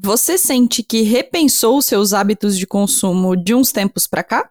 você sente que repensou seus hábitos de consumo de uns tempos para cá?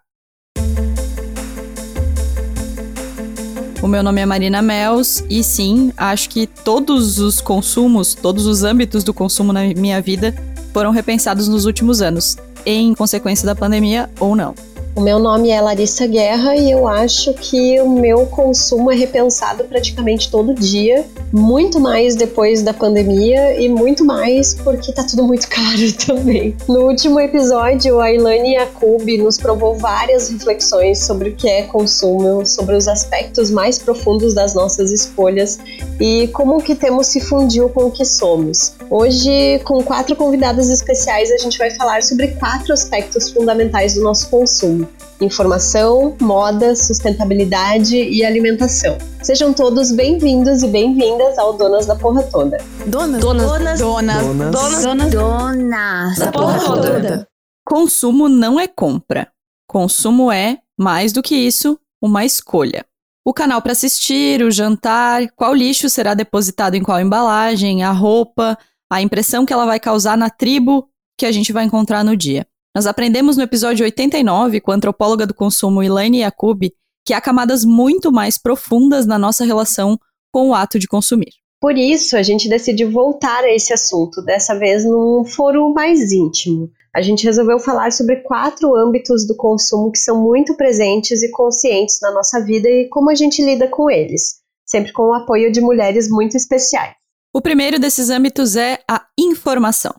O meu nome é Marina Mels e sim, acho que todos os consumos, todos os âmbitos do consumo na minha vida foram repensados nos últimos anos, em consequência da pandemia ou não. O meu nome é Larissa Guerra e eu acho que o meu consumo é repensado praticamente todo dia, muito mais depois da pandemia e muito mais porque tá tudo muito caro também. No último episódio, a Ilane Yakub nos provou várias reflexões sobre o que é consumo, sobre os aspectos mais profundos das nossas escolhas e como que temos se fundiu com o que somos. Hoje, com quatro convidadas especiais, a gente vai falar sobre quatro aspectos fundamentais do nosso consumo informação, moda, sustentabilidade e alimentação. Sejam todos bem-vindos e bem-vindas ao Donas da Porra Toda. Donas, donas, donas, donas, donas, donas, donas da Porra Toda. Consumo não é compra. Consumo é, mais do que isso, uma escolha. O canal para assistir, o jantar, qual lixo será depositado em qual embalagem, a roupa, a impressão que ela vai causar na tribo que a gente vai encontrar no dia. Nós aprendemos no episódio 89 com a antropóloga do consumo Elaine Yacoub que há camadas muito mais profundas na nossa relação com o ato de consumir. Por isso, a gente decidiu voltar a esse assunto, dessa vez num foro mais íntimo. A gente resolveu falar sobre quatro âmbitos do consumo que são muito presentes e conscientes na nossa vida e como a gente lida com eles, sempre com o apoio de mulheres muito especiais. O primeiro desses âmbitos é a informação.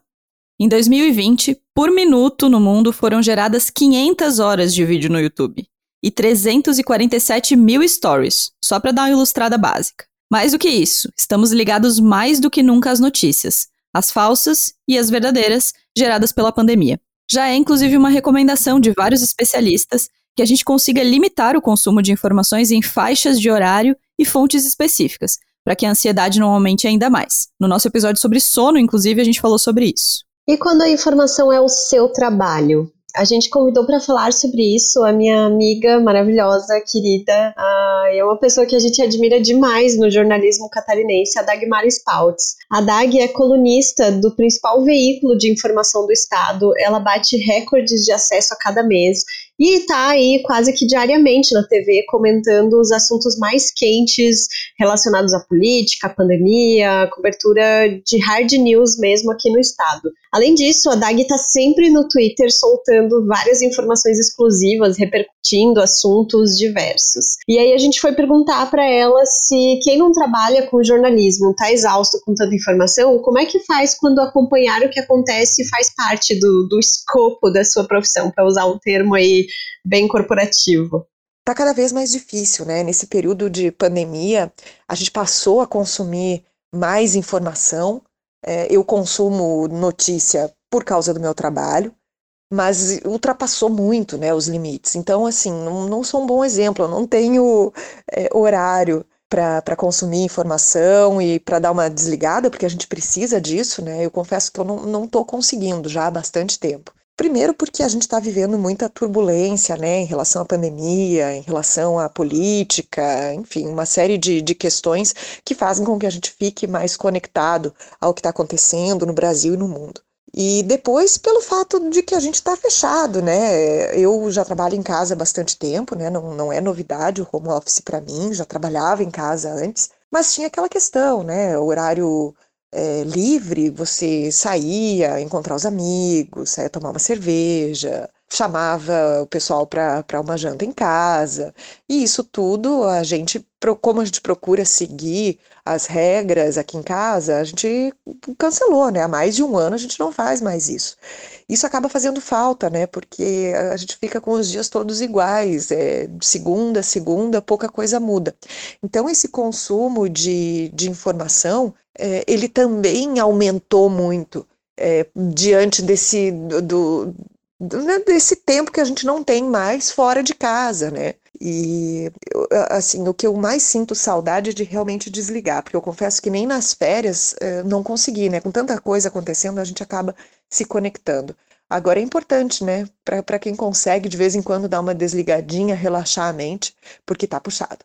Em 2020, por minuto no mundo foram geradas 500 horas de vídeo no YouTube e 347 mil stories, só para dar uma ilustrada básica. Mais do que isso, estamos ligados mais do que nunca às notícias, as falsas e as verdadeiras, geradas pela pandemia. Já é inclusive uma recomendação de vários especialistas que a gente consiga limitar o consumo de informações em faixas de horário e fontes específicas, para que a ansiedade não aumente ainda mais. No nosso episódio sobre sono, inclusive, a gente falou sobre isso. E quando a informação é o seu trabalho? A gente convidou para falar sobre isso a minha amiga maravilhosa, querida, uh, é uma pessoa que a gente admira demais no jornalismo catarinense, a Dagmar Spaltz. A Dag é colunista do principal veículo de informação do Estado, ela bate recordes de acesso a cada mês e está aí quase que diariamente na TV comentando os assuntos mais quentes relacionados à política, à pandemia, à cobertura de hard news mesmo aqui no estado. Além disso, a Dag está sempre no Twitter soltando várias informações exclusivas, repercutindo assuntos diversos. E aí a gente foi perguntar para ela se quem não trabalha com jornalismo está exausto com tanta informação, como é que faz quando acompanhar o que acontece faz parte do, do escopo da sua profissão, para usar um termo aí bem corporativo. Está cada vez mais difícil, né? Nesse período de pandemia, a gente passou a consumir mais informação. É, eu consumo notícia por causa do meu trabalho, mas ultrapassou muito né, os limites. Então, assim, não, não sou um bom exemplo. Eu não tenho é, horário para consumir informação e para dar uma desligada, porque a gente precisa disso, né? Eu confesso que eu não estou conseguindo já há bastante tempo. Primeiro, porque a gente está vivendo muita turbulência né, em relação à pandemia, em relação à política, enfim, uma série de, de questões que fazem com que a gente fique mais conectado ao que está acontecendo no Brasil e no mundo. E depois, pelo fato de que a gente está fechado, né? Eu já trabalho em casa há bastante tempo, né? Não, não é novidade o home office para mim, já trabalhava em casa antes, mas tinha aquela questão, né? O horário é, livre, você saía, encontrar os amigos, saía tomar uma cerveja, chamava o pessoal para uma janta em casa. E isso tudo, a gente, como a gente procura seguir as regras aqui em casa, a gente cancelou, né? Há mais de um ano a gente não faz mais isso. Isso acaba fazendo falta, né? Porque a gente fica com os dias todos iguais, é, segunda segunda, pouca coisa muda. Então, esse consumo de, de informação é, ele também aumentou muito é, diante desse, do, do, né, desse tempo que a gente não tem mais fora de casa, né? E assim, o que eu mais sinto saudade é de realmente desligar, porque eu confesso que nem nas férias é, não consegui, né? Com tanta coisa acontecendo, a gente acaba se conectando. Agora é importante, né, para quem consegue de vez em quando dar uma desligadinha, relaxar a mente, porque tá puxado.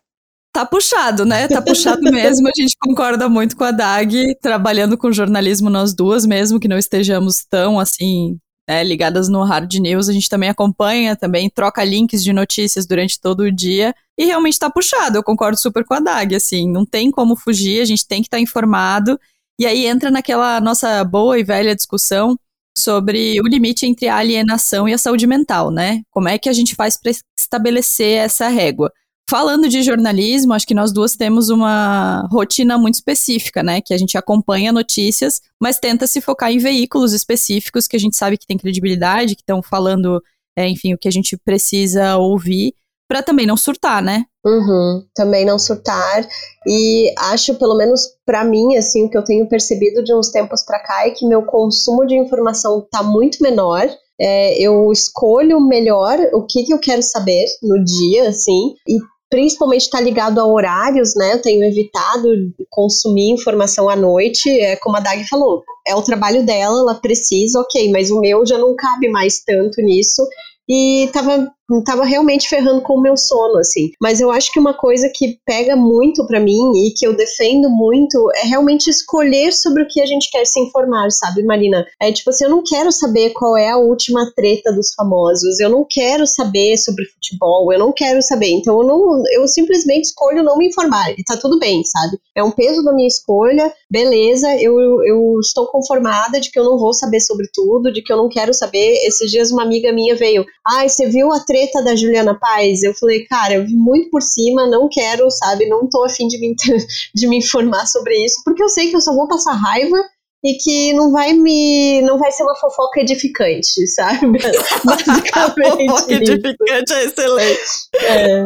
Tá puxado, né? Tá puxado mesmo. A gente concorda muito com a Dag, trabalhando com jornalismo nós duas, mesmo que não estejamos tão assim. É, ligadas no Hard News, a gente também acompanha, também troca links de notícias durante todo o dia e realmente tá puxado. Eu concordo super com a Dag, assim, não tem como fugir, a gente tem que estar tá informado. E aí entra naquela nossa boa e velha discussão sobre o limite entre a alienação e a saúde mental, né? Como é que a gente faz para estabelecer essa régua? Falando de jornalismo, acho que nós duas temos uma rotina muito específica, né? Que a gente acompanha notícias, mas tenta se focar em veículos específicos que a gente sabe que tem credibilidade, que estão falando, é, enfim, o que a gente precisa ouvir, para também não surtar, né? Uhum, também não surtar. E acho, pelo menos para mim, assim, o que eu tenho percebido de uns tempos para cá é que meu consumo de informação tá muito menor. É, eu escolho melhor o que, que eu quero saber no dia, assim, e principalmente está ligado a horários, né? Eu tenho evitado consumir informação à noite, é como a Dag falou, é o trabalho dela, ela precisa, ok, mas o meu já não cabe mais tanto nisso e tava, tava realmente ferrando com o meu sono, assim. Mas eu acho que uma coisa que pega muito para mim e que eu defendo muito é realmente escolher sobre o que a gente quer se informar, sabe, Marina? É tipo assim, eu não quero saber qual é a última treta dos famosos, eu não quero saber sobre futebol, eu não quero saber. Então eu não, eu simplesmente escolho não me informar e tá tudo bem, sabe? É um peso da minha escolha, beleza, eu, eu estou conformada de que eu não vou saber sobre tudo, de que eu não quero saber. Esses dias uma amiga minha veio, Ai, você viu a treta da Juliana Paz? Eu falei, cara, eu vi muito por cima, não quero, sabe? Não tô afim de me, de me informar sobre isso, porque eu sei que eu só vou passar raiva e que não vai me. não vai ser uma fofoca edificante, sabe? Basicamente. fofoca edificante é excelente. É.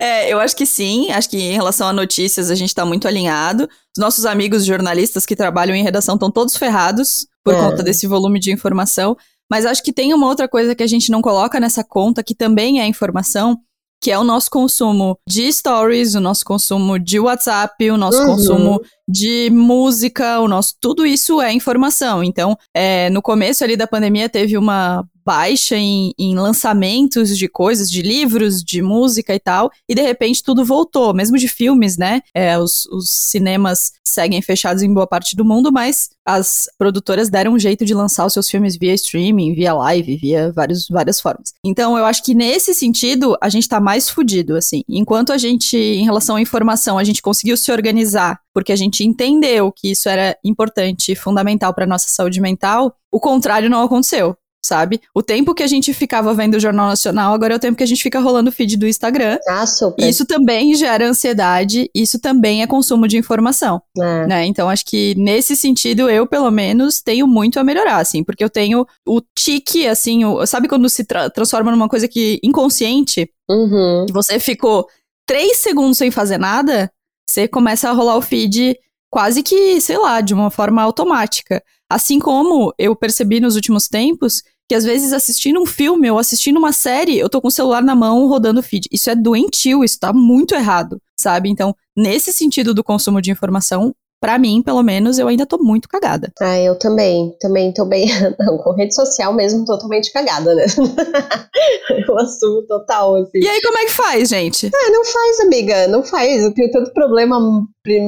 É, eu acho que sim, acho que em relação a notícias a gente tá muito alinhado. Os nossos amigos jornalistas que trabalham em redação estão todos ferrados por é. conta desse volume de informação. Mas acho que tem uma outra coisa que a gente não coloca nessa conta, que também é informação, que é o nosso consumo de stories, o nosso consumo de WhatsApp, o nosso uhum. consumo de música, o nosso tudo isso é informação. Então, é, no começo ali da pandemia teve uma baixa em, em, lançamentos de coisas, de livros, de música e tal, e de repente tudo voltou, mesmo de filmes, né? É, os, os, cinemas seguem fechados em boa parte do mundo, mas as produtoras deram um jeito de lançar os seus filmes via streaming, via live, via vários, várias formas. Então eu acho que nesse sentido a gente tá mais fudido, assim. Enquanto a gente, em relação à informação, a gente conseguiu se organizar porque a gente entendeu que isso era importante e fundamental para nossa saúde mental, o contrário não aconteceu sabe? O tempo que a gente ficava vendo o Jornal Nacional, agora é o tempo que a gente fica rolando o feed do Instagram. Ah, super. Isso também gera ansiedade, isso também é consumo de informação, é. né? Então, acho que nesse sentido, eu, pelo menos, tenho muito a melhorar, assim, porque eu tenho o tique, assim, o, sabe quando se tra transforma numa coisa que inconsciente? Uhum. Que você ficou três segundos sem fazer nada, você começa a rolar o feed quase que, sei lá, de uma forma automática. Assim como eu percebi nos últimos tempos que às vezes assistindo um filme ou assistindo uma série, eu tô com o celular na mão rodando feed. Isso é doentio, isso tá muito errado, sabe? Então, nesse sentido do consumo de informação, Pra mim, pelo menos, eu ainda tô muito cagada. Ah, eu também. Também tô bem. Não, com rede social mesmo, totalmente cagada, né? eu assumo total, assim. E aí, como é que faz, gente? Ah, não faz, amiga. Não faz. Eu tenho tanto problema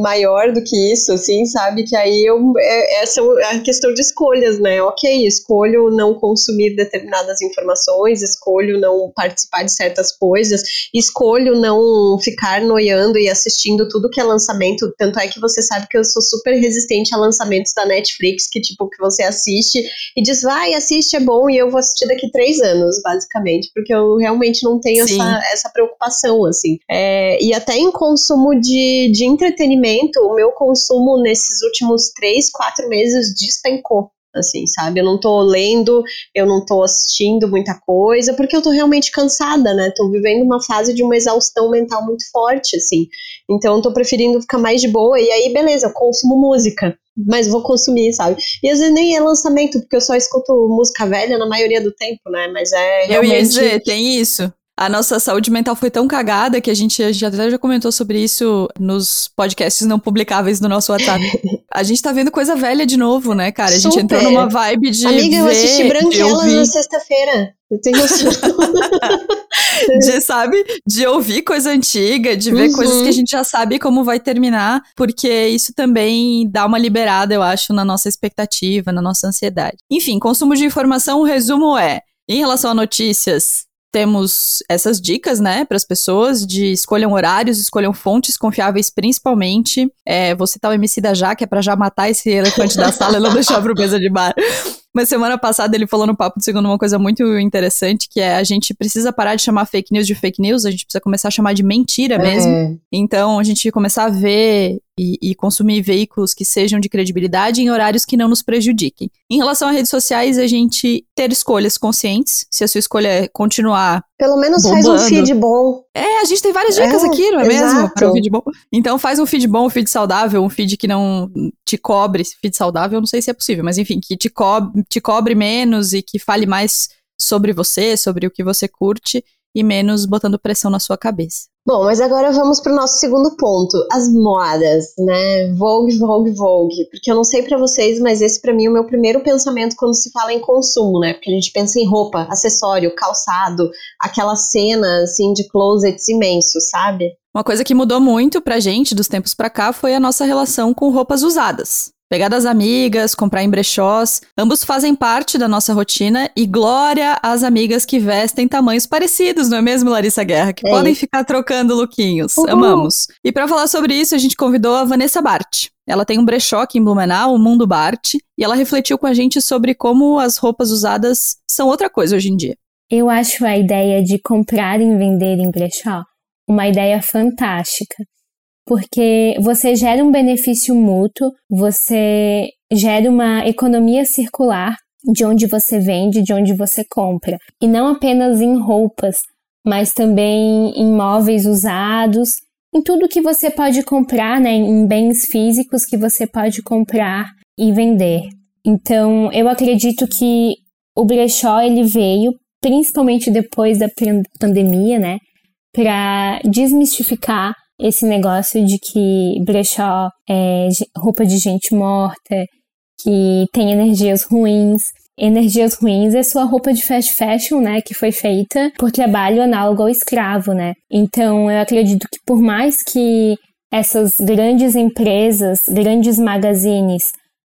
maior do que isso, assim, sabe? Que aí eu, é, essa é a questão de escolhas, né? Ok, escolho não consumir determinadas informações, escolho não participar de certas coisas, escolho não ficar noiando e assistindo tudo que é lançamento. Tanto é que você sabe que eu sou super resistente a lançamentos da Netflix, que tipo, que você assiste e diz, vai, assiste, é bom, e eu vou assistir daqui três anos, basicamente, porque eu realmente não tenho essa, essa preocupação, assim. É, e até em consumo de, de entretenimento entretenimento, o meu consumo nesses últimos três, quatro meses despencou assim, sabe? Eu não tô lendo, eu não tô assistindo muita coisa, porque eu tô realmente cansada, né? Tô vivendo uma fase de uma exaustão mental muito forte, assim. Então eu tô preferindo ficar mais de boa, e aí, beleza, eu consumo música, mas vou consumir, sabe? E às vezes nem é lançamento, porque eu só escuto música velha na maioria do tempo, né? Mas é realmente... Eu ia dizer, tem isso a nossa saúde mental foi tão cagada que a gente já, até já comentou sobre isso nos podcasts não publicáveis do nosso WhatsApp. A gente tá vendo coisa velha de novo, né, cara? A gente Super. entrou numa vibe de. Amiga, eu ver, assisti de Branquelas na sexta-feira. Eu tenho de, sabe? De ouvir coisa antiga, de ver Uhum. coisas que a gente já sabe como vai terminar, porque isso também dá uma liberada, eu acho, na nossa expectativa, na nossa ansiedade. Enfim, consumo de informação, o resumo é: em relação a notícias, temos essas dicas, né, para as pessoas de escolham horários, escolham fontes confiáveis, principalmente. É, vou citar o MC da Já, que é para já matar esse elefante da sala e não deixar pro mesa de bar. Mas semana passada ele falou no Papo do Segundo uma coisa muito interessante, que é a gente precisa parar de chamar fake news de fake news, a gente precisa começar a chamar de mentira mesmo. É. Então, a gente começar a ver e, e consumir veículos que sejam de credibilidade em horários que não nos prejudiquem. Em relação a redes sociais, a gente ter escolhas conscientes. Se a sua escolha é continuar. Pelo menos faz um Bombando. feed bom. É, a gente tem várias dicas É, aqui, não é mesmo? exato. Para um feed bom. Então, faz um feed bom, um feed saudável, um feed que não te cobre. Feed saudável, não sei se é possível, mas enfim, que te cobre, te cobre menos e que fale mais sobre você, sobre o que você curte e menos botando pressão na sua cabeça. Bom, mas agora vamos pro nosso segundo ponto, as modas, né? Vogue, Vogue, Vogue. Porque eu não sei pra vocês, mas esse pra mim é o meu primeiro pensamento quando se fala em consumo, né? Porque a gente pensa em roupa, acessório, calçado, aquela cena assim de closets imensos, sabe? Uma coisa que mudou muito pra gente dos tempos pra cá foi a nossa relação com roupas usadas. Pegar das amigas, comprar em brechós, ambos fazem parte da nossa rotina e glória às amigas que vestem tamanhos parecidos, não é mesmo, Larissa Guerra? Que É podem isso. ficar trocando lookinhos. Uhul. Amamos. E pra falar sobre isso, a gente convidou a Vanessa Bart. Ela tem um brechó aqui em Blumenau, o Mundo Bart, e ela refletiu com a gente sobre como as roupas usadas são outra coisa hoje em dia. Eu acho a ideia de comprar e vender em brechó uma ideia fantástica, porque você gera um benefício mútuo, você gera uma economia circular de onde você vende, de onde você compra, e não apenas em roupas, mas também em móveis usados, em tudo que você pode comprar, né, em bens físicos que você pode comprar e vender. Então, eu acredito que o brechó ele veio principalmente depois da pan- pandemia, né, para desmistificar esse negócio de que brechó é roupa de gente morta, que tem energias ruins. Energias ruins é sua roupa de fast fashion, né, que foi feita por trabalho análogo ao escravo, né? Então, eu acredito que por mais que essas grandes empresas, grandes magazines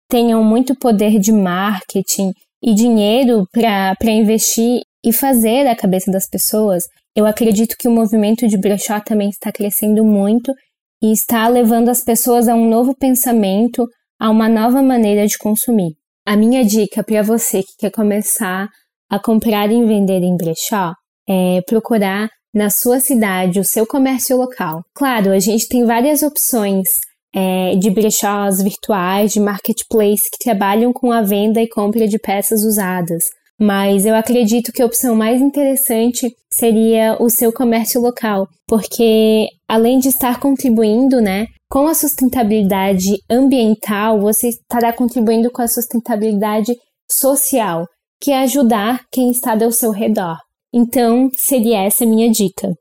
tenham muito poder de marketing e dinheiro para investir e fazer a cabeça das pessoas, eu acredito que o movimento de brechó também está crescendo muito e está levando as pessoas a um novo pensamento, a uma nova maneira de consumir. A minha dica para você que quer começar a comprar e vender em brechó é procurar na sua cidade o seu comércio local. Claro, a gente tem várias opções é, de brechós virtuais, de marketplace que trabalham com a venda e compra de peças usadas. Mas eu acredito que a opção mais interessante seria o seu comércio local, porque além de estar contribuindo, né, com a sustentabilidade ambiental, você estará contribuindo com a sustentabilidade social, que é ajudar quem está ao seu redor. Então, seria essa a minha dica.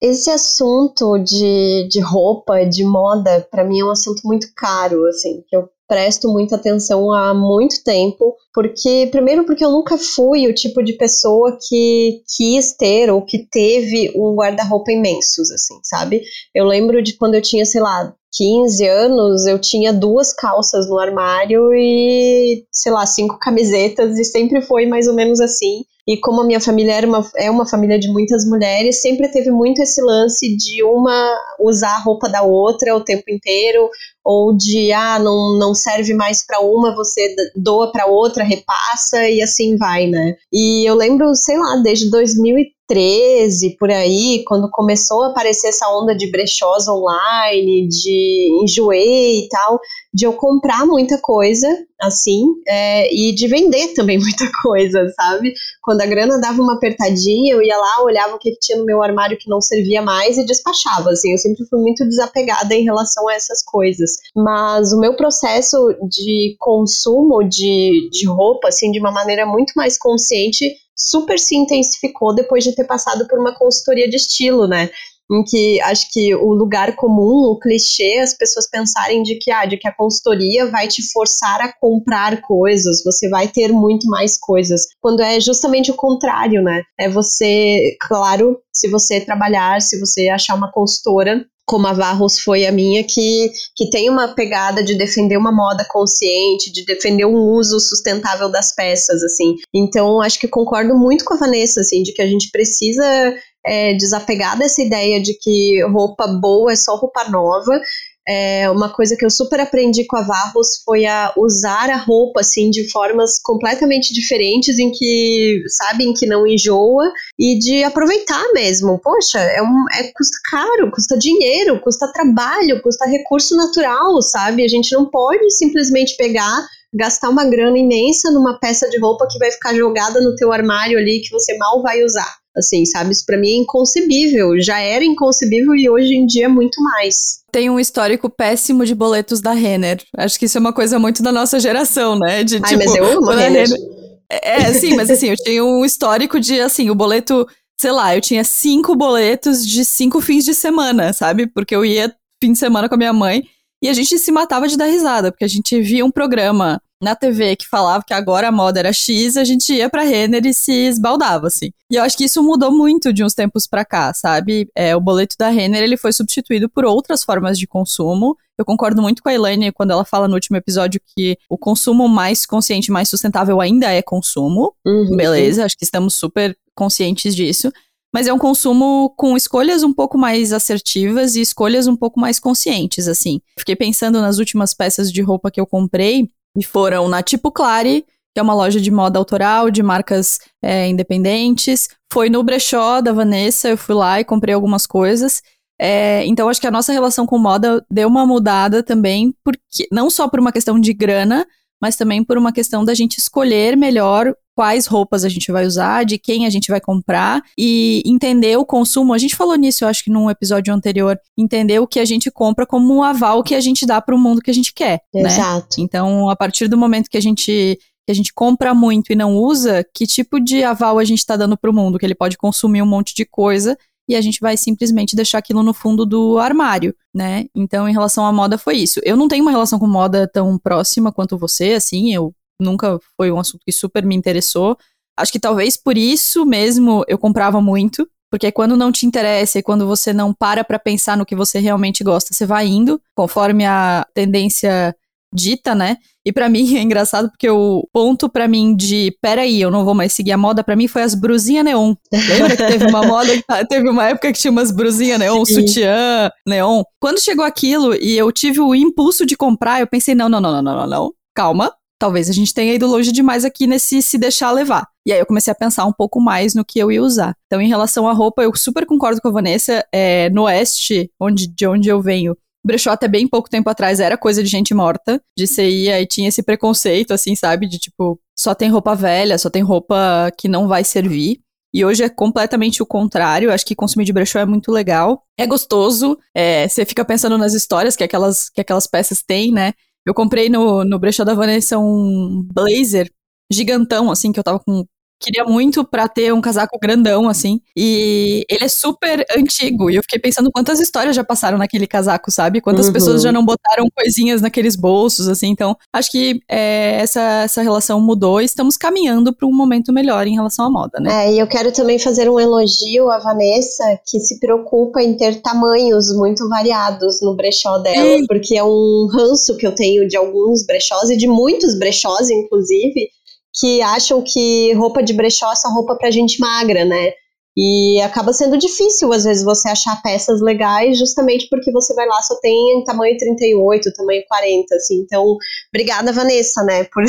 Esse assunto de, de roupa, de moda, pra mim é um assunto muito caro, assim, que eu presto muita atenção há muito tempo, porque primeiro porque eu nunca fui o tipo de pessoa que quis ter ou que teve um guarda-roupa imensos, assim, sabe? Eu lembro de quando eu tinha, sei lá, 15 anos, eu tinha duas calças no armário e, sei lá, cinco camisetas, e sempre foi mais ou menos assim. E como a minha família era uma, é uma família de muitas mulheres, sempre teve muito esse lance de uma usar a roupa da outra o tempo inteiro, ou de, ah, não, não serve mais para uma, você doa para outra, repassa e assim vai, né? E eu lembro, sei lá, desde 2013, por aí, quando começou a aparecer essa onda de brechós online, de enjoei e tal, de eu comprar muita coisa, assim, é, e de vender também muita coisa, sabe? Quando a grana dava uma apertadinha, eu ia lá, olhava o que, tinha no meu armário que não servia mais e despachava, assim, eu sempre fui muito desapegada em relação a essas coisas. Mas o meu processo de consumo de, de roupa, assim, de uma maneira muito mais consciente, super se intensificou depois de ter passado por uma consultoria de estilo, né? Em que acho que o lugar comum, o clichê, as pessoas pensarem de que, ah, de que a consultoria vai te forçar a comprar coisas, você vai ter muito mais coisas, quando é justamente o contrário, né? É você, claro, se você trabalhar, se você achar uma consultora como a Varros foi a minha, que, que tem uma pegada de defender uma moda consciente, de defender um uso sustentável das peças, assim. Então, acho que concordo muito com a Vanessa, assim, de que a gente precisa é, desapegar dessa ideia de que roupa boa é só roupa nova é, uma coisa que eu super aprendi com a Varros foi a usar a roupa assim de formas completamente diferentes em que sabem que não enjoa e de aproveitar mesmo. Poxa, é um é custa caro, custa dinheiro, custa trabalho, custa recurso natural, sabe? A gente não pode simplesmente pegar gastar uma grana imensa numa peça de roupa que vai ficar jogada no teu armário ali que você mal vai usar. Assim, sabe? Isso pra mim é inconcebível. Já era inconcebível e hoje em dia é muito mais. Tem um histórico péssimo de boletos da Renner. Acho que isso é uma coisa muito da nossa geração, né? De, Ai, tipo, mas eu amo a Renner. Renner. É, é, sim, mas assim, eu tinha um histórico de, assim, o boleto, sei lá, eu tinha cinco boletos de cinco fins de semana, sabe? Porque eu ia fim de semana com a minha mãe e a gente se matava de dar risada, porque a gente via um programa na TV que falava que agora a moda era X, a gente ia pra Renner e se esbaldava, assim. E eu acho que isso mudou muito de uns tempos pra cá, sabe? É, o boleto da Renner, ele foi substituído por outras formas de consumo. Eu concordo muito com a Elaine quando ela fala no último episódio que o consumo mais consciente, mais sustentável ainda é consumo. Uhum. Beleza, acho que estamos super conscientes disso mas é um consumo com escolhas um pouco mais assertivas e escolhas um pouco mais conscientes, assim. Fiquei pensando nas últimas peças de roupa que eu comprei, e foram na Tipo Clare, que é uma loja de moda autoral, de marcas é, independentes. Foi no brechó da Vanessa, eu fui lá e comprei algumas coisas. É, então, acho que a nossa relação com moda deu uma mudada também, porque não só por uma questão de grana, mas também por uma questão da gente escolher melhor quais roupas a gente vai usar, de quem a gente vai comprar e entender o consumo. A gente falou nisso, eu acho que num episódio anterior, entender o que a gente compra como um aval que a gente dá para o mundo que a gente quer, né? Exato. Né? Então, a partir do momento que a gente que a gente compra muito e não usa, que tipo de aval a gente está dando para o mundo, que ele pode consumir um monte de coisa e a gente vai simplesmente deixar aquilo no fundo do armário, né? Então, em relação à moda, foi isso. Eu não tenho uma relação com moda tão próxima quanto você, assim, eu nunca foi um assunto que super me interessou. Acho que talvez por isso mesmo eu comprava muito, porque quando não te interessa e quando você não para para pensar no que você realmente gosta, você vai indo conforme a tendência dita, né? E para mim é engraçado porque o ponto para mim de peraí, eu não vou mais seguir a moda para mim foi as brusinhas neon. Lembra que teve uma moda, teve uma época que tinha umas brusinhas neon, Sim. sutiã neon. Quando chegou aquilo e eu tive o impulso de comprar, eu pensei não, não, não, não, não, não, não. Calma, talvez a gente tenha ido longe demais aqui nesse se deixar levar. E aí eu comecei a pensar um pouco mais no que eu ia usar. Então, em relação à roupa, eu super concordo com a Vanessa. É, no oeste, onde, de onde eu venho, brechó até bem pouco tempo atrás era coisa de gente morta. De você ia e tinha esse preconceito, assim, sabe? De tipo, só tem roupa velha, só tem roupa que não vai servir. E hoje é completamente o contrário. Acho que consumir de brechó é muito legal. É gostoso. É, você fica pensando nas histórias que aquelas, que aquelas peças têm, né? Eu comprei no, no brechó da Vanessa um blazer gigantão, assim, que eu tava com queria muito para ter um casaco grandão, assim. E ele é super antigo. E eu fiquei pensando quantas histórias já passaram naquele casaco, sabe? Quantas uhum. pessoas já não botaram coisinhas naqueles bolsos, assim. Então, acho que é, essa, essa relação mudou e estamos caminhando para um momento melhor em relação à moda, né? É, e eu quero também fazer um elogio à Vanessa, que se preocupa em ter tamanhos muito variados no brechó dela, porque é um ranço que eu tenho de alguns brechós e de muitos brechós, inclusive que acham que roupa de brechó é só roupa pra gente magra, né? E acaba sendo difícil, às vezes, você achar peças legais, justamente porque você vai lá, só tem em tamanho 38, tamanho 40, assim. Então, obrigada, Vanessa, né, por,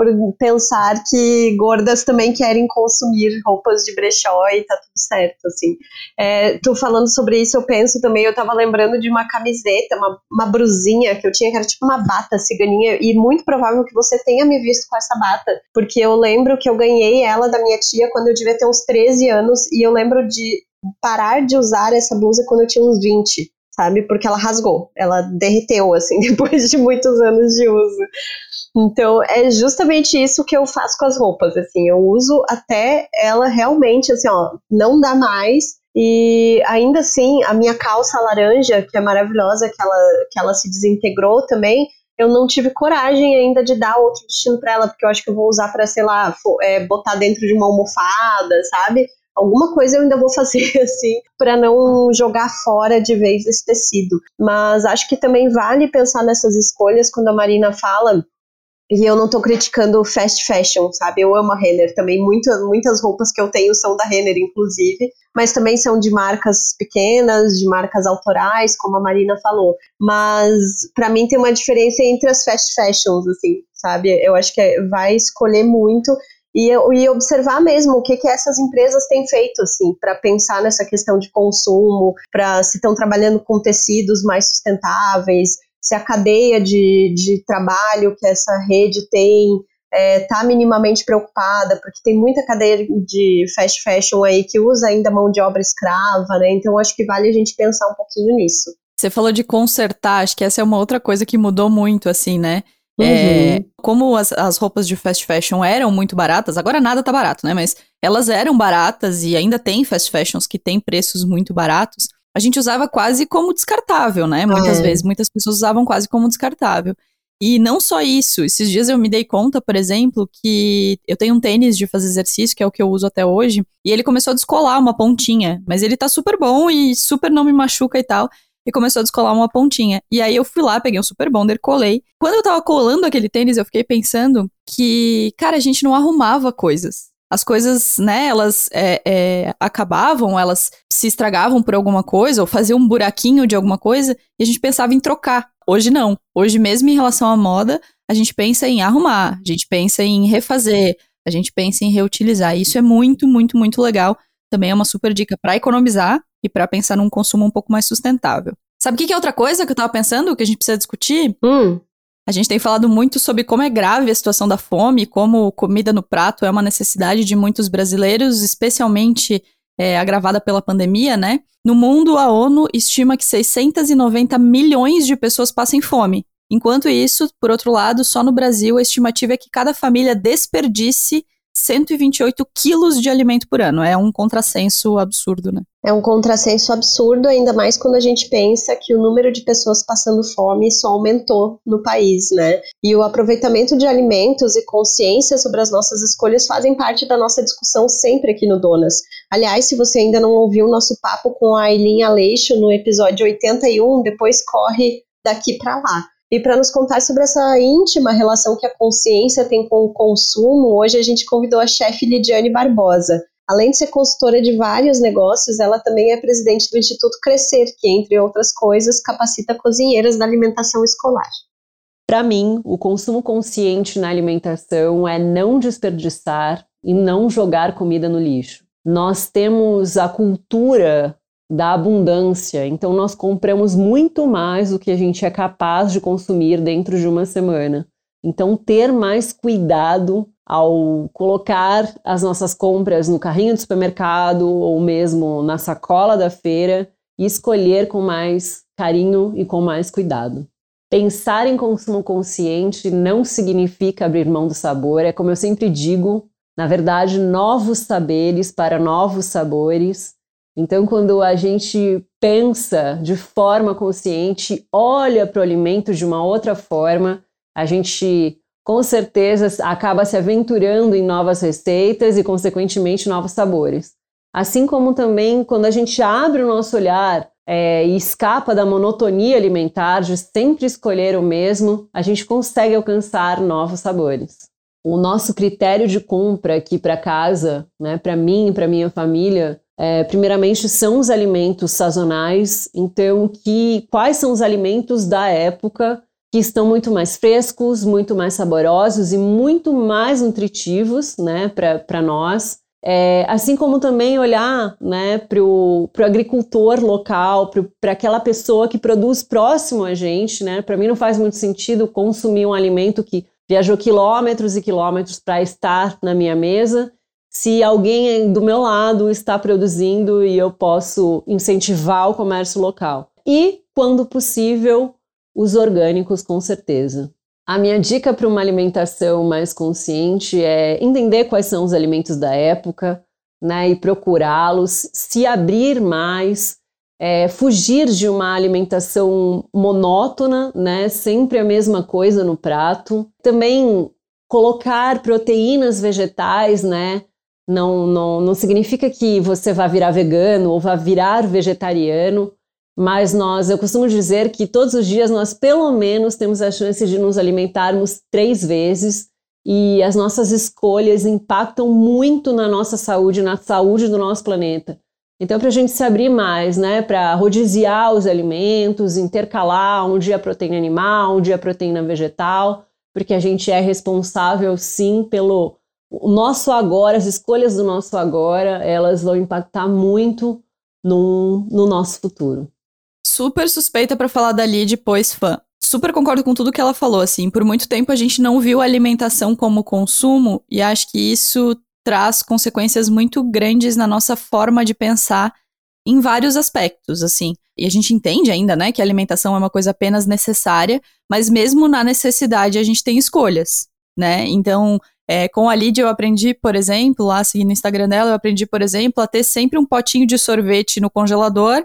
por pensar que gordas também querem consumir roupas de brechó e tá tudo certo, assim. É, tu falando sobre isso, eu penso também, eu tava lembrando de uma camiseta, uma, uma brusinha que eu tinha, que era tipo uma bata ciganinha, e muito provável que você tenha me visto com essa bata, porque eu lembro que eu ganhei ela da minha tia quando eu devia ter uns 13 anos, e eu lembro de parar de usar essa blusa quando eu tinha uns 20 sabe? Porque ela rasgou, ela derreteu, assim, depois de muitos anos de uso. Então, é justamente isso que eu faço com as roupas, assim, eu uso até ela realmente, assim, ó, não dá mais, E ainda assim, a minha calça laranja, que é maravilhosa, que ela, que ela se desintegrou também, eu não tive coragem ainda de dar outro destino para ela, porque eu acho que eu vou usar para, sei lá, é, botar dentro de uma almofada, sabe? Alguma coisa eu ainda vou fazer assim para não jogar fora de vez esse tecido. Mas acho que também vale pensar nessas escolhas quando a Marina fala e eu não tô criticando fast fashion, sabe? Eu amo a Renner também. Muita, muitas roupas que eu tenho são da Renner, inclusive. Mas também são de marcas pequenas, de marcas autorais, como a Marina falou. Mas para mim tem uma diferença entre as fast fashions, assim, sabe? Eu acho que é, vai escolher muito e, e observar mesmo o que, que essas empresas têm feito, assim, para pensar nessa questão de consumo, para se estão trabalhando com tecidos mais sustentáveis, se a cadeia de, de trabalho que essa rede tem está é, tá minimamente preocupada, porque tem muita cadeia de fast fashion aí que usa ainda mão de obra escrava, né? Então acho que vale a gente pensar um pouquinho nisso. Você falou de consertar, acho que essa é uma outra coisa que mudou muito, assim, né? É, uhum. É, como as, as roupas de fast fashion eram muito baratas, agora nada tá barato, né? Mas elas eram baratas e ainda tem fast fashions que têm preços muito baratos a gente usava quase como descartável, né? Muitas é. vezes, muitas pessoas usavam quase como descartável. E não só isso, esses dias eu me dei conta, por exemplo, que eu tenho um tênis de fazer exercício, que é o que eu uso até hoje, e ele começou a descolar uma pontinha, mas ele tá super bom e super não me machuca e tal, e começou a descolar uma pontinha. E aí eu fui lá, peguei um super bonder, colei. Quando eu tava colando aquele tênis, eu fiquei pensando que, cara, a gente não arrumava coisas as coisas, né, elas é, é, acabavam, elas se estragavam por alguma coisa, ou faziam um buraquinho de alguma coisa, e a gente pensava em trocar. Hoje não. Hoje, mesmo em relação à moda, a gente pensa em arrumar, a gente pensa em refazer, a gente pensa em reutilizar. Isso é muito, muito, muito legal. Também é uma super dica para economizar e para pensar num consumo um pouco mais sustentável. Sabe o que, que, é outra coisa que eu tava pensando que a gente precisa discutir? Hum. A gente tem falado muito sobre como é grave a situação da fome, como comida no prato é uma necessidade de muitos brasileiros, especialmente é, agravada pela pandemia, né? No mundo, a ONU estima que 690 milhões de pessoas passem fome. Enquanto isso, por outro lado, só no Brasil a estimativa é que cada família desperdice 128 quilos de alimento por ano. É um contrassenso absurdo, né? É um contrassenso absurdo, ainda mais quando a gente pensa que o número de pessoas passando fome só aumentou no país, né? E o aproveitamento de alimentos e consciência sobre as nossas escolhas fazem parte da nossa discussão sempre aqui no Donas. Aliás, se você ainda não ouviu o nosso papo com a Aileen Aleixo no episódio 81, depois corre daqui para lá. E para nos contar sobre essa íntima relação que a consciência tem com o consumo, hoje a gente convidou a chefe Lidiane Barbosa. Além de ser consultora de vários negócios, ela também é presidente do Instituto Crescer, que, entre outras coisas, capacita cozinheiras da alimentação escolar. Para mim, o consumo consciente na alimentação é não desperdiçar e não jogar comida no lixo. Nós temos a cultura da abundância. Então, nós compramos muito mais do que a gente é capaz de consumir dentro de uma semana. Então, ter mais cuidado ao colocar as nossas compras no carrinho do supermercado ou mesmo na sacola da feira e escolher com mais carinho e com mais cuidado. Pensar em consumo consciente não significa abrir mão do sabor, é como eu sempre digo, na verdade, novos saberes para novos sabores então, quando a gente pensa de forma consciente, olha para o alimento de uma outra forma, a gente com certeza acaba se aventurando em novas receitas e, consequentemente, novos sabores. Assim como também quando a gente abre o nosso olhar é, e escapa da monotonia alimentar de sempre escolher o mesmo, a gente consegue alcançar novos sabores. O nosso critério de compra aqui para casa, né, para mim e para minha família, é, primeiramente, são os alimentos sazonais. Então, que quais são os alimentos da época que estão muito mais frescos, muito mais saborosos e muito mais nutritivos, né, para nós. É, assim como também olhar né, para o agricultor local, para aquela pessoa que produz próximo a gente. Né? Para mim não faz muito sentido consumir um alimento que viajou quilômetros e quilômetros para estar na minha mesa se alguém do meu lado está produzindo e eu posso incentivar o comércio local. E, quando possível, os orgânicos, com certeza. A minha dica para uma alimentação mais consciente é entender quais são os alimentos da época, né, e procurá-los, se abrir mais, é, fugir de uma alimentação monótona, né, sempre a mesma coisa no prato. Também colocar proteínas vegetais, né, não, não, não significa que você vá virar vegano ou vá virar vegetariano, mas nós, eu costumo dizer que todos os dias nós pelo menos temos a chance de nos alimentarmos três vezes e as nossas escolhas impactam muito na nossa saúde, na saúde do nosso planeta. Então, para a gente se abrir mais, né, para rodiziar os alimentos, intercalar um dia proteína animal, um dia proteína vegetal, porque a gente é responsável, sim, pelo o nosso agora, as escolhas do nosso agora, elas vão impactar muito no, no nosso futuro. Super suspeita para falar da Lid, pois fã. Super concordo com tudo que ela falou, assim. Por muito tempo a gente não viu a alimentação como consumo e acho que isso traz consequências muito grandes na nossa forma de pensar em vários aspectos, assim. E a gente entende ainda, né, que a alimentação é uma coisa apenas necessária, mas mesmo na necessidade a gente tem escolhas, né? Então, é, com a Lídia eu aprendi, por exemplo, lá seguindo o Instagram dela, eu aprendi, por exemplo, a ter sempre um potinho de sorvete no congelador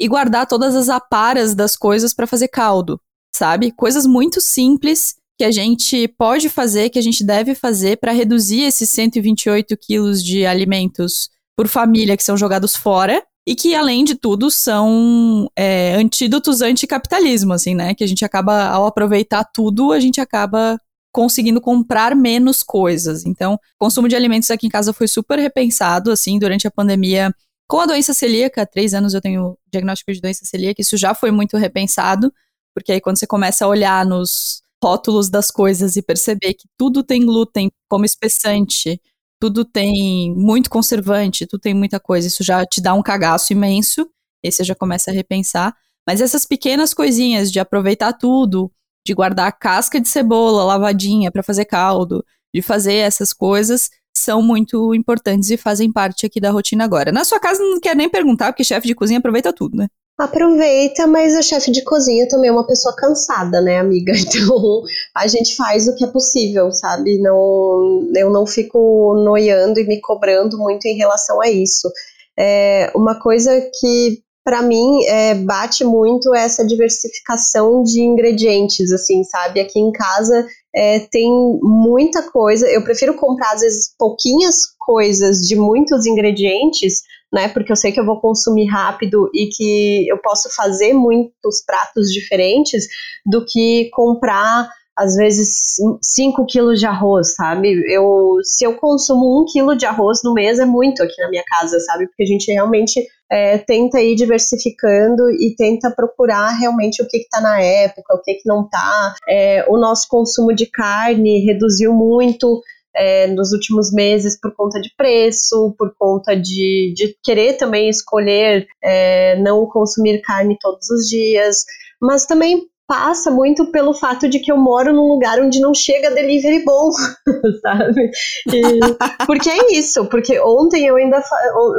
e guardar todas as aparas das coisas para fazer caldo, sabe? Coisas muito simples que a gente pode fazer, que a gente deve fazer para reduzir esses 128 quilos de alimentos por família que são jogados fora e que, além de tudo, são é, antídotos anticapitalismo, assim, né? Que a gente acaba, ao aproveitar tudo, a gente acaba conseguindo comprar menos coisas. Então, o consumo de alimentos aqui em casa foi super repensado, assim, durante a pandemia. Com a doença celíaca, três anos eu tenho diagnóstico de doença celíaca, isso já foi muito repensado, porque aí quando você começa a olhar nos rótulos das coisas e perceber que tudo tem glúten como espessante, tudo tem muito conservante, tudo tem muita coisa, isso já te dá um cagaço imenso, aí você já começa a repensar. Mas essas pequenas coisinhas de aproveitar tudo, de guardar a casca de cebola lavadinha para fazer caldo, de fazer essas coisas, são muito importantes e fazem parte aqui da rotina agora. Na sua casa não quer nem perguntar, porque chefe de cozinha aproveita tudo, né? Aproveita, mas a chefe de cozinha também é uma pessoa cansada, né, amiga? Então a gente faz o que é possível, sabe? Não, eu não fico noiando e me cobrando muito em relação a isso. É, uma coisa que para mim é, bate muito essa diversificação de ingredientes, assim, sabe? Aqui em casa é, tem muita coisa. Eu prefiro comprar às vezes pouquinhas coisas de muitos ingredientes né? Porque eu sei que eu vou consumir rápido e que eu posso fazer muitos pratos diferentes do que comprar às vezes 5 quilos de arroz, sabe? Eu, se eu consumo um quilo de arroz no mês é muito aqui na minha casa, sabe? Porque a gente realmente é, tenta ir diversificando e tenta procurar realmente o que está na época, o que, que não está. É, o nosso consumo de carne reduziu muito é, nos últimos meses por conta de preço, por conta de, de querer também escolher é, não consumir carne todos os dias, mas também passa muito pelo fato de que eu moro num lugar onde não chega delivery bom, sabe? E, porque é isso, porque ontem eu ainda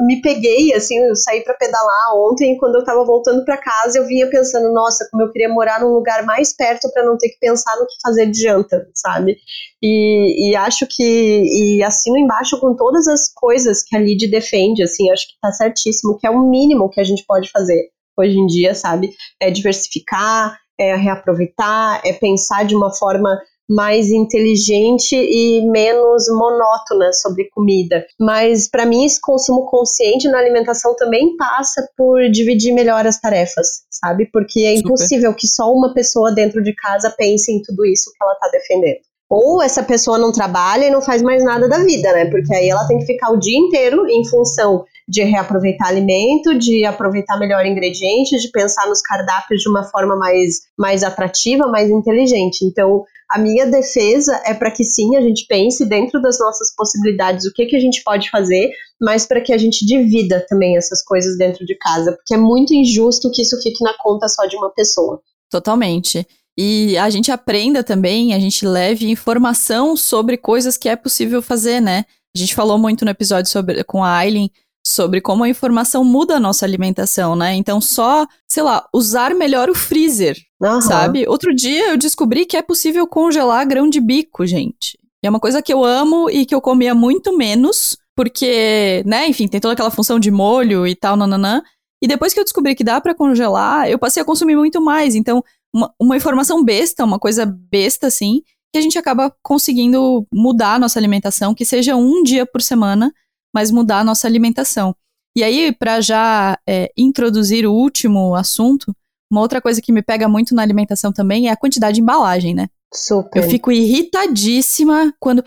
me peguei, assim, eu saí para pedalar ontem, quando eu tava voltando para casa, eu vinha pensando, nossa, como eu queria morar num lugar mais perto para não ter que pensar no que fazer de janta, sabe? E, e acho que, e assino embaixo com todas as coisas que a Lid defende, assim, acho que tá certíssimo, que é o mínimo que a gente pode fazer hoje em dia, sabe? É diversificar, é reaproveitar, é pensar de uma forma mais inteligente e menos monótona sobre comida. Mas para mim esse consumo consciente na alimentação também passa por dividir melhor as tarefas, sabe? Porque é Super. impossível que só uma pessoa dentro de casa pense em tudo isso que ela está defendendo. Ou essa pessoa não trabalha e não faz mais nada da vida, né? Porque aí ela tem que ficar o dia inteiro em função de reaproveitar alimento, de aproveitar melhor ingredientes, de pensar nos cardápios de uma forma mais, mais atrativa, mais inteligente. Então, a minha defesa é para que sim, a gente pense dentro das nossas possibilidades o que, que a gente pode fazer, mas para que a gente divida também essas coisas dentro de casa, porque é muito injusto que isso fique na conta só de uma pessoa. Totalmente. E a gente aprenda também, a gente leve informação sobre coisas que é possível fazer, né? A gente falou muito no episódio sobre, com a Aileen sobre como a informação muda a nossa alimentação, né? Então, só, sei lá, usar melhor o freezer, uhum. sabe? Outro dia eu descobri que é possível congelar grão de bico, gente. E é uma coisa que eu amo e que eu comia muito menos porque, né, enfim, tem toda aquela função de molho e tal, nananã. E depois que eu descobri que dá para congelar, eu passei a consumir muito mais. Então, uma, uma, informação besta, uma coisa besta, assim, que a gente acaba conseguindo mudar a nossa alimentação, que seja um dia por semana, mas mudar a nossa alimentação. E aí, para já é, introduzir o último assunto, uma outra coisa que me pega muito na alimentação também é a quantidade de embalagem, né? Super. Eu fico irritadíssima quando.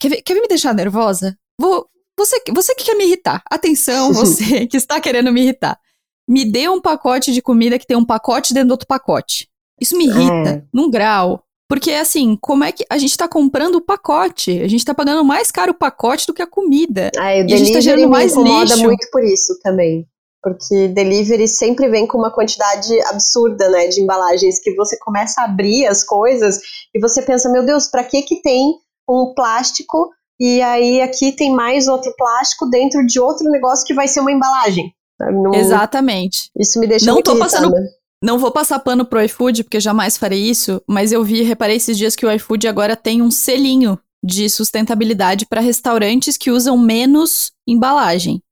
Quer ver, quer ver me deixar nervosa? Vou, você, você que quer me irritar. Atenção, você que está querendo me irritar. Me dê um pacote de comida que tem um pacote dentro do outro pacote. Isso me irrita, é. num grau. Porque, assim, como é que a gente tá comprando o pacote? A gente tá pagando mais caro o pacote do que a comida. Ah, e, e a gente tá gerando mais me incomoda lixo. muito por isso também. Porque delivery sempre vem com uma quantidade absurda, né, de embalagens, que você começa a abrir as coisas e você pensa, meu Deus, para que que tem um plástico e aí aqui tem mais outro plástico dentro de outro negócio que vai ser uma embalagem? Não, Exatamente. Isso me deixa não muito tô passando Não vou passar pano pro iFood, porque jamais farei isso, mas eu vi, reparei esses dias que o iFood agora tem um selinho de sustentabilidade para restaurantes que usam menos embalagem.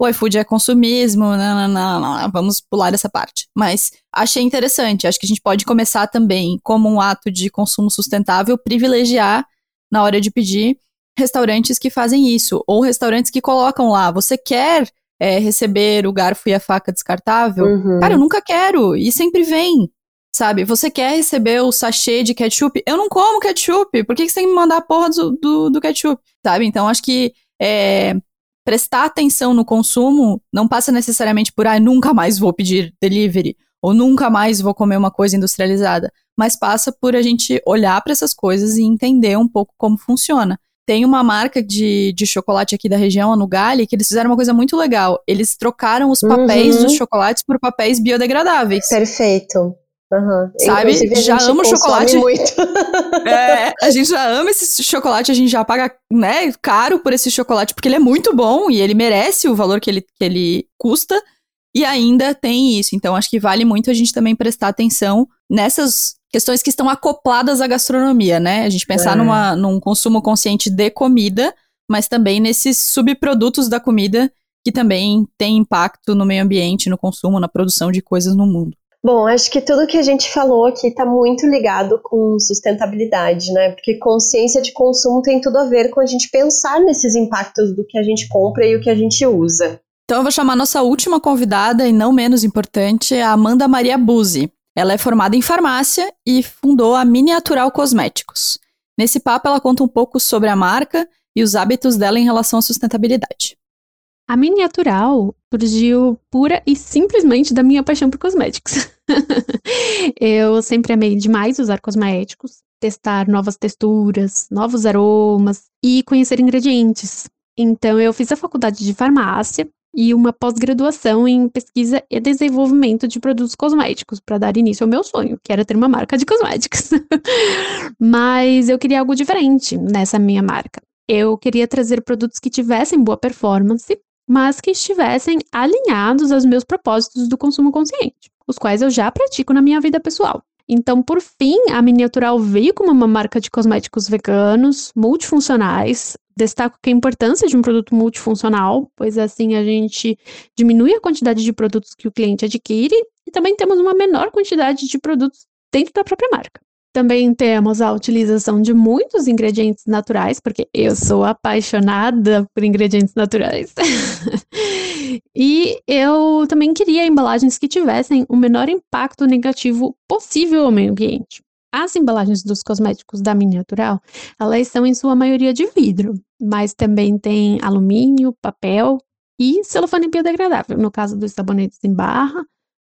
O iFood é consumismo, não, não, não, vamos pular essa parte. Mas achei interessante, acho que a gente pode começar também, como um ato de consumo sustentável, privilegiar, na hora de pedir, restaurantes que fazem isso, ou restaurantes que colocam lá, você quer é, receber o garfo e a faca descartável? Uhum. Cara, eu nunca quero, e sempre vem. Sabe, você quer receber o sachê de ketchup? Eu não como ketchup, por que, que você tem que me mandar a porra do, do, do ketchup? Sabe, então acho que é, prestar atenção no consumo não passa necessariamente por, ah, nunca mais vou pedir delivery, ou nunca mais vou comer uma coisa industrializada, mas passa por a gente olhar para essas coisas e entender um pouco como funciona. Tem uma marca de, de chocolate aqui da região, a Nugali, que eles fizeram uma coisa muito legal. Eles trocaram os papéis uhum. dos chocolates por papéis biodegradáveis. Perfeito. Uhum. Sabe? Já amo chocolate. Muito. é, a gente já ama esse chocolate, a gente já paga, né, caro por esse chocolate, porque ele é muito bom e ele merece o valor que ele, que ele custa. E ainda tem isso. Então, acho que vale muito a gente também prestar atenção nessas questões que estão acopladas à gastronomia, né? A gente pensar é. numa, num consumo consciente de comida, mas também nesses subprodutos da comida que também tem impacto no meio ambiente, no consumo, na produção de coisas no mundo. Bom, acho que tudo que a gente falou aqui está muito ligado com sustentabilidade, né? Porque consciência de consumo tem tudo a ver com a gente pensar nesses impactos do que a gente compra e o que a gente usa. Então eu vou chamar nossa última convidada, e não menos importante, a Amanda Maria Buzzi. Ela é formada em farmácia e fundou a Miniatural Cosméticos. Nesse papo, ela conta um pouco sobre a marca e os hábitos dela em relação à sustentabilidade. A Miniatural surgiu pura e simplesmente da minha paixão por cosméticos. eu sempre amei demais usar cosméticos, testar novas texturas, novos aromas e conhecer ingredientes. Então, eu fiz a faculdade de farmácia e uma pós-graduação em pesquisa e desenvolvimento de produtos cosméticos para dar início ao meu sonho, que era ter uma marca de cosméticos. Mas eu queria algo diferente nessa minha marca. Eu queria trazer produtos que tivessem boa performance, mas que estivessem alinhados aos meus propósitos do consumo consciente, os quais eu já pratico na minha vida pessoal. Então, por fim, a Miniatural veio como uma marca de cosméticos veganos, multifuncionais, Destaco que a importância de um produto multifuncional, pois assim a gente diminui a quantidade de produtos que o cliente adquire e também temos uma menor quantidade de produtos dentro da própria marca. Também temos a utilização de muitos ingredientes naturais, porque eu sou apaixonada por ingredientes naturais. e eu também queria embalagens que tivessem o menor impacto negativo possível ao meio ambiente. As embalagens dos cosméticos da Miniatural, elas são em sua maioria de vidro, mas também tem alumínio, papel e celofane biodegradável, no caso dos sabonetes em barra,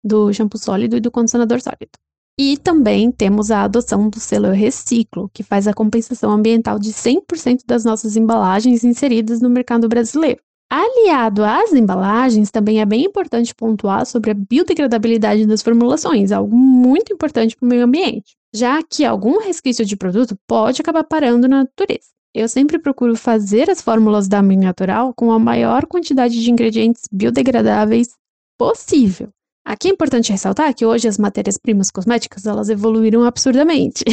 do shampoo sólido e do condicionador sólido. E também temos a adoção do selo Reciclo, que faz a compensação ambiental de 100% das nossas embalagens inseridas no mercado brasileiro. Aliado às embalagens, também é bem importante pontuar sobre a biodegradabilidade das formulações, algo muito importante para o meio ambiente, já que algum resquício de produto pode acabar parando na natureza. Eu sempre procuro fazer as fórmulas da Natural com a maior quantidade de ingredientes biodegradáveis possível. Aqui é importante ressaltar que hoje as matérias-primas cosméticas elas evoluíram absurdamente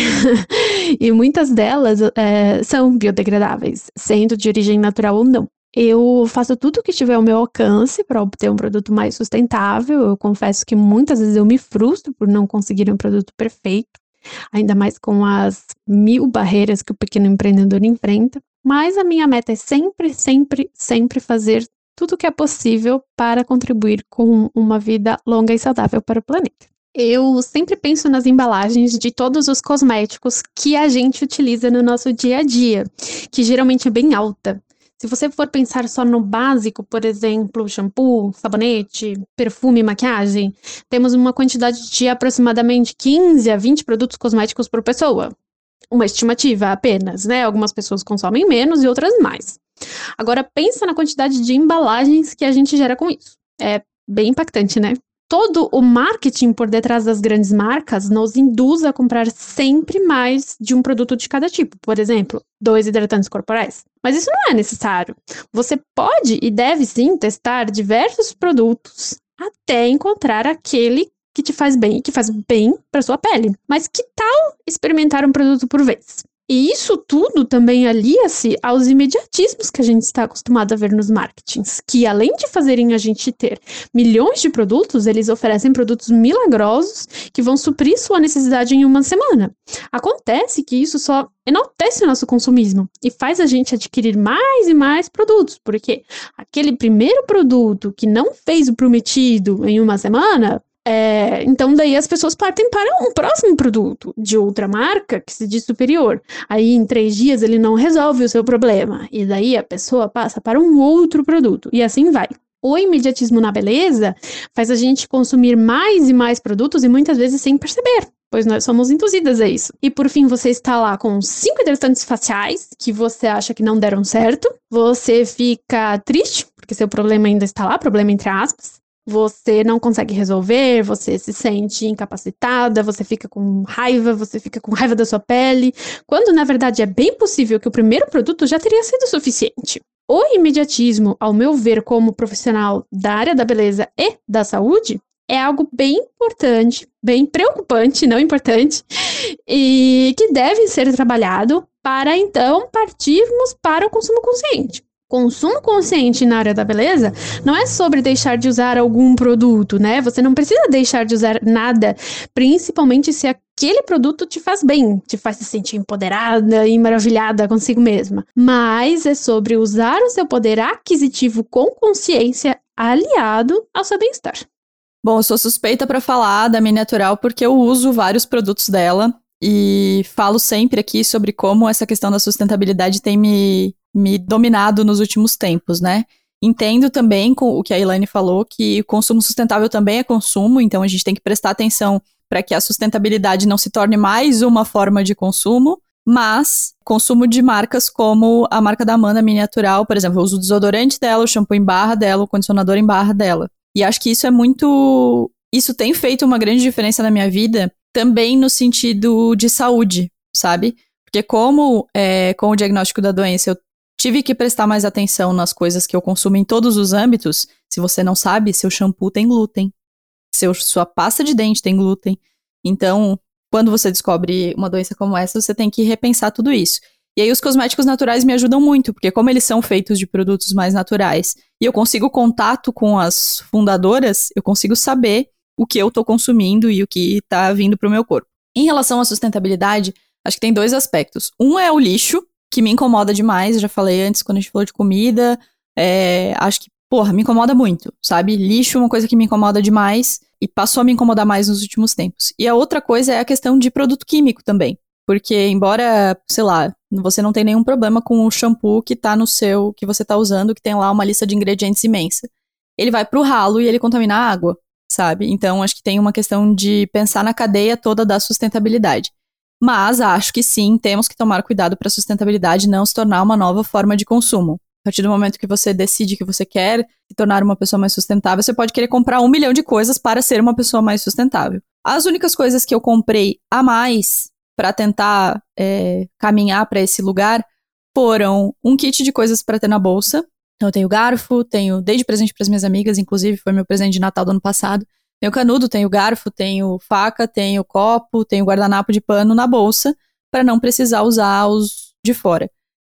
e muitas delas é, são biodegradáveis, sendo de origem natural ou não. Eu faço tudo o que tiver ao meu alcance para obter um produto mais sustentável. Eu confesso que muitas vezes eu me frustro por não conseguir um produto perfeito, ainda mais com as mil barreiras que o pequeno empreendedor enfrenta. Mas a minha meta é sempre, sempre, sempre fazer tudo o que é possível para contribuir com uma vida longa e saudável para o planeta. Eu sempre penso nas embalagens de todos os cosméticos que a gente utiliza no nosso dia a dia, que geralmente é bem alta. Se você for pensar só no básico, por exemplo, shampoo, sabonete, perfume, maquiagem, temos uma quantidade de aproximadamente 15 a 20 produtos cosméticos por pessoa. Uma estimativa apenas, né? Algumas pessoas consomem menos e outras mais. Agora pensa na quantidade de embalagens que a gente gera com isso. É bem impactante, né? Todo o marketing por detrás das grandes marcas nos induz a comprar sempre mais de um produto de cada tipo. Por exemplo, dois hidratantes corporais. Mas isso não é necessário. Você pode e deve sim testar diversos produtos até encontrar aquele que te faz bem, que faz bem para sua pele. Mas que tal experimentar um produto por vez? E isso tudo também alia-se aos imediatismos que a gente está acostumado a ver nos marketings, que além de fazerem a gente ter milhões de produtos, eles oferecem produtos milagrosos que vão suprir sua necessidade em uma semana. Acontece que isso só enaltece o nosso consumismo e faz a gente adquirir mais e mais produtos, porque aquele primeiro produto que não fez o prometido em uma semana é, então, daí as pessoas partem para um próximo produto de outra marca que se diz superior. Aí, em três dias, ele não resolve o seu problema. E daí a pessoa passa para um outro produto. E assim vai. O imediatismo na beleza faz a gente consumir mais e mais produtos e muitas vezes sem perceber pois nós somos induzidas a isso. E por fim, você está lá com cinco hidratantes faciais que você acha que não deram certo, você fica triste, porque seu problema ainda está lá, problema entre aspas, você não consegue resolver, você se sente incapacitada, você fica com raiva, você fica com raiva da sua pele, quando na verdade é bem possível que o primeiro produto já teria sido suficiente. O imediatismo, ao meu ver, como profissional da área da beleza e da saúde, é algo bem importante, bem preocupante, não importante, e que deve ser trabalhado para então partirmos para o consumo consciente consumo consciente na área da beleza não é sobre deixar de usar algum produto, né? Você não precisa deixar de usar nada, principalmente se aquele produto te faz bem, te faz se sentir empoderada e maravilhada consigo mesma. Mas é sobre usar o seu poder aquisitivo com consciência aliado ao seu bem-estar. Bom, eu sou suspeita para falar da Miniatural porque eu uso vários produtos dela e falo sempre aqui sobre como essa questão da sustentabilidade tem me me dominado nos últimos tempos, né? Entendo também com o que a Elaine falou, que o consumo sustentável também é consumo, então a gente tem que prestar atenção para que a sustentabilidade não se torne mais uma forma de consumo, mas consumo de marcas como a marca da Amanda Miniatural, por exemplo, eu uso o desodorante dela, o shampoo em barra dela, o condicionador em barra dela. E acho que isso é muito. Isso tem feito uma grande diferença na minha vida, também no sentido de saúde, sabe? Porque como é, com o diagnóstico da doença eu Tive que prestar mais atenção nas coisas que eu consumo em todos os âmbitos. Se você não sabe, seu shampoo tem glúten. Seu, sua pasta de dente tem glúten. Então, quando você descobre uma doença como essa, você tem que repensar tudo isso. E aí os cosméticos naturais me ajudam muito, porque como eles são feitos de produtos mais naturais e eu consigo contato com as fundadoras, eu consigo saber o que eu estou consumindo e o que está vindo para o meu corpo. Em relação à sustentabilidade, acho que tem dois aspectos. Um é o lixo, que me incomoda demais. Já falei antes, quando a gente falou de comida. É, acho que, porra, me incomoda muito, sabe? Lixo é uma coisa que me incomoda demais e passou a me incomodar mais nos últimos tempos. E a outra coisa é a questão de produto químico também. Porque, embora, sei lá, você não tem nenhum problema com o shampoo que tá no seu, que você tá usando, que tem lá uma lista de ingredientes imensa. Ele vai pro ralo e ele contamina a água, sabe? Então, acho que tem uma questão de pensar na cadeia toda da sustentabilidade. Mas acho que sim, temos que tomar cuidado para a sustentabilidade não se tornar uma nova forma de consumo. A partir do momento que você decide que você quer se tornar uma pessoa mais sustentável, você pode querer comprar um milhão de coisas para ser uma pessoa mais sustentável. As únicas coisas que eu comprei a mais para tentar é, caminhar para esse lugar foram um kit de coisas para ter na bolsa. Então, eu tenho garfo, tenho desde presente para as minhas amigas, inclusive foi meu presente de Natal do ano passado. Tenho canudo, tenho garfo, tenho faca, tenho copo, tenho guardanapo de pano na bolsa para não precisar usar os de fora.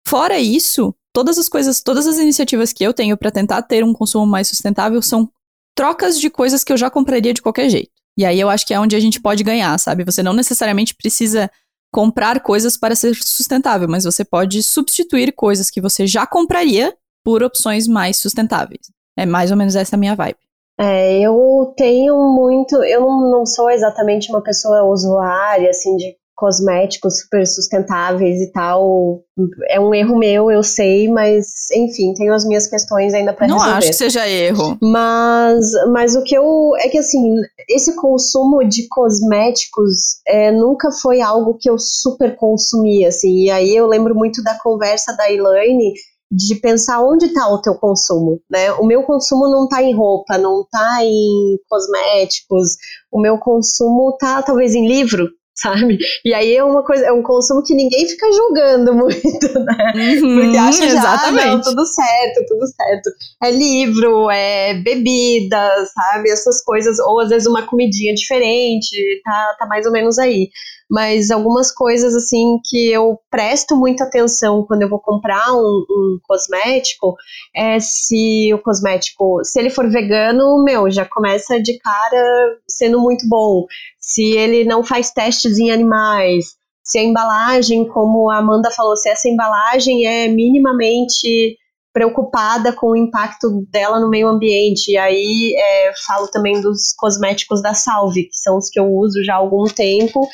Fora isso, todas as coisas, todas as iniciativas que eu tenho para tentar ter um consumo mais sustentável são trocas de coisas que eu já compraria de qualquer jeito. E aí eu acho que é onde a gente pode ganhar, sabe? Você não necessariamente precisa comprar coisas para ser sustentável, mas você pode substituir coisas que você já compraria por opções mais sustentáveis. É mais ou menos essa a minha vibe. É, eu tenho muito. Eu não sou exatamente uma pessoa usuária, assim, de cosméticos super sustentáveis e tal. É um erro meu, eu sei, mas enfim, tenho as minhas questões ainda para resolver. Não acho que seja erro. Mas, mas o que eu é que assim, esse consumo de cosméticos é, nunca foi algo que eu super consumia, assim. E aí eu lembro muito da conversa da Elaine de pensar onde está o teu consumo, né? O meu consumo não está em roupa, não está em cosméticos, o meu consumo está talvez em livro, sabe? E aí é uma coisa, é um consumo que ninguém fica julgando muito, né? Uhum, Porque acha já, exatamente. ah, não, tudo certo, tudo certo. É livro, é bebida, sabe? Essas coisas, ou às vezes uma comidinha diferente, tá, tá mais ou menos aí. Mas algumas coisas, assim, que eu presto muita atenção quando eu vou comprar um, um cosmético, é se o cosmético, se ele for vegano, meu, já começa de cara sendo muito bom se ele não faz testes em animais, se a embalagem, como a Amanda falou, se essa embalagem é minimamente preocupada com o impacto dela no meio ambiente. E aí é, falo também dos cosméticos da Salve, que são os que eu uso já há algum tempo.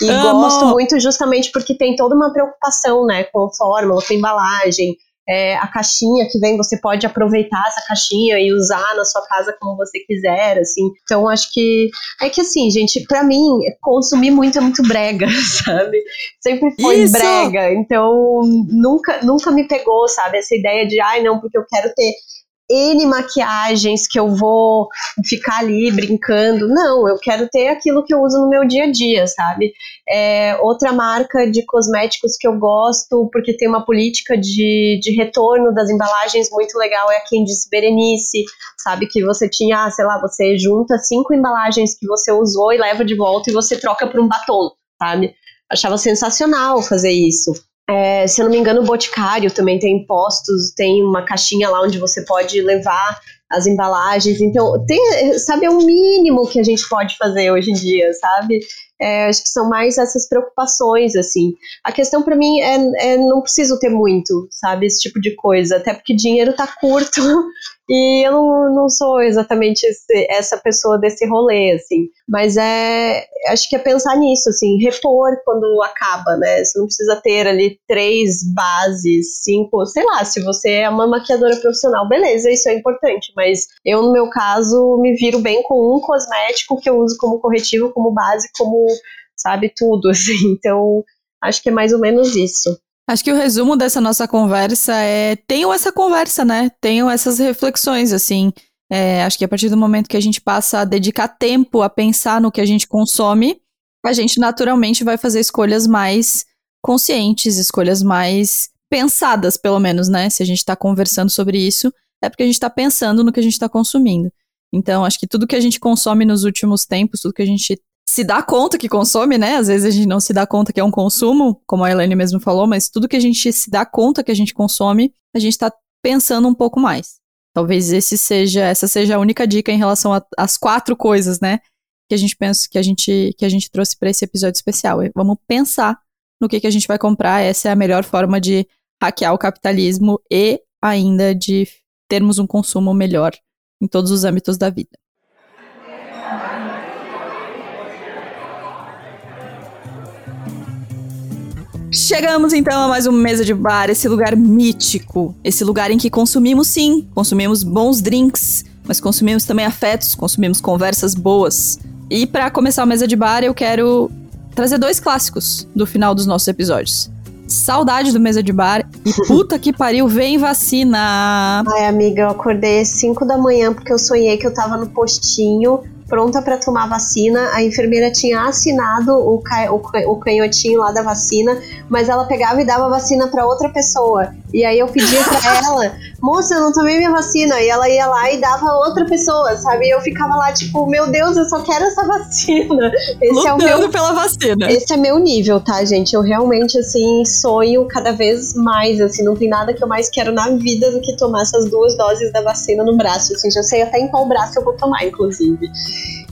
E Amo. gosto muito justamente porque tem toda uma preocupação, né, com a fórmula, com a embalagem, é, a caixinha que vem, você pode aproveitar essa caixinha e usar na sua casa como você quiser, assim. Então, acho que é que assim, gente, para mim, consumir muito é muito brega, sabe? Sempre foi Isso! brega. Então, nunca, nunca me pegou, sabe? Essa ideia de, ai, não, porque eu quero ter N maquiagens que eu vou ficar ali brincando. Não, eu quero ter aquilo que eu uso no meu dia a dia, sabe? É, outra marca de cosméticos que eu gosto, porque tem uma política de, de retorno das embalagens muito legal, é a Candice Berenice, sabe? Que você tinha, ah, sei lá, você junta cinco embalagens que você usou e leva de volta e você troca por um batom, sabe? Achava sensacional fazer isso. É, se eu não me engano, o Boticário também tem postos, tem uma caixinha lá onde você pode levar as embalagens. Então, tem, sabe, é o mínimo que a gente pode fazer hoje em dia, sabe? É, acho que são mais essas preocupações, assim. A questão para mim é, é não preciso ter muito, sabe, esse tipo de coisa, até porque dinheiro tá curto e eu não, não sou exatamente esse, essa pessoa desse rolê, assim. Mas é, acho que é pensar nisso, assim, repor quando acaba, né? Você não precisa ter ali três bases, cinco, sei lá, se você é uma maquiadora profissional, beleza, isso é importante, mas eu, no meu caso, me viro bem com um cosmético que eu uso como corretivo, como base, como, sabe, tudo, assim. Então, acho que é mais ou menos isso. Acho que o resumo dessa nossa conversa é: tenham essa conversa, né? Tenham essas reflexões, assim. É, acho que a partir do momento que a gente passa a dedicar tempo a pensar no que a gente consome, a gente naturalmente vai fazer escolhas mais conscientes, escolhas mais pensadas, pelo menos, né? Se a gente está conversando sobre isso, é porque a gente está pensando no que a gente está consumindo. Então, acho que tudo que a gente consome nos últimos tempos, tudo que a gente se dá conta que consome, né? Às vezes a gente não se dá conta que é um consumo, como a Elaine mesmo falou, mas tudo que a gente se dá conta que a gente consome, a gente está pensando um pouco mais. Talvez esse seja, essa seja a única dica em relação às quatro coisas, né? Que a gente pensa, que a gente, que a gente trouxe para esse episódio especial. Vamos pensar no que, que a gente vai comprar. Essa é a melhor forma de hackear o capitalismo e ainda de termos um consumo melhor em todos os âmbitos da vida. Chegamos então a mais uma mesa de bar, esse lugar mítico, esse lugar em que consumimos sim, consumimos bons drinks, mas consumimos também afetos, consumimos conversas boas. E para começar a mesa de bar, eu quero trazer dois clássicos do final dos nossos episódios. Saudade do mesa de bar e puta que pariu, vem vacina. Ai, amiga, eu acordei às 5 da manhã porque eu sonhei que eu tava no postinho, pronta pra tomar vacina. A enfermeira tinha assinado o, ca- o, ca- o canhotinho lá da vacina, mas ela pegava e dava vacina pra outra pessoa. E aí eu pedia pra ela moça, eu não tomei minha vacina. E ela ia lá e dava outra pessoa, sabe? E eu ficava lá, tipo, meu Deus, eu só quero essa vacina. Esse Lutando é o meu, pela vacina. Esse é meu nível, tá, gente? Eu realmente, assim, sonho cada vez mais, assim, não tem nada que eu mais quero na vida do que tomar essas duas doses da vacina no braço, assim, já sei até em qual braço eu vou tomar, inclusive.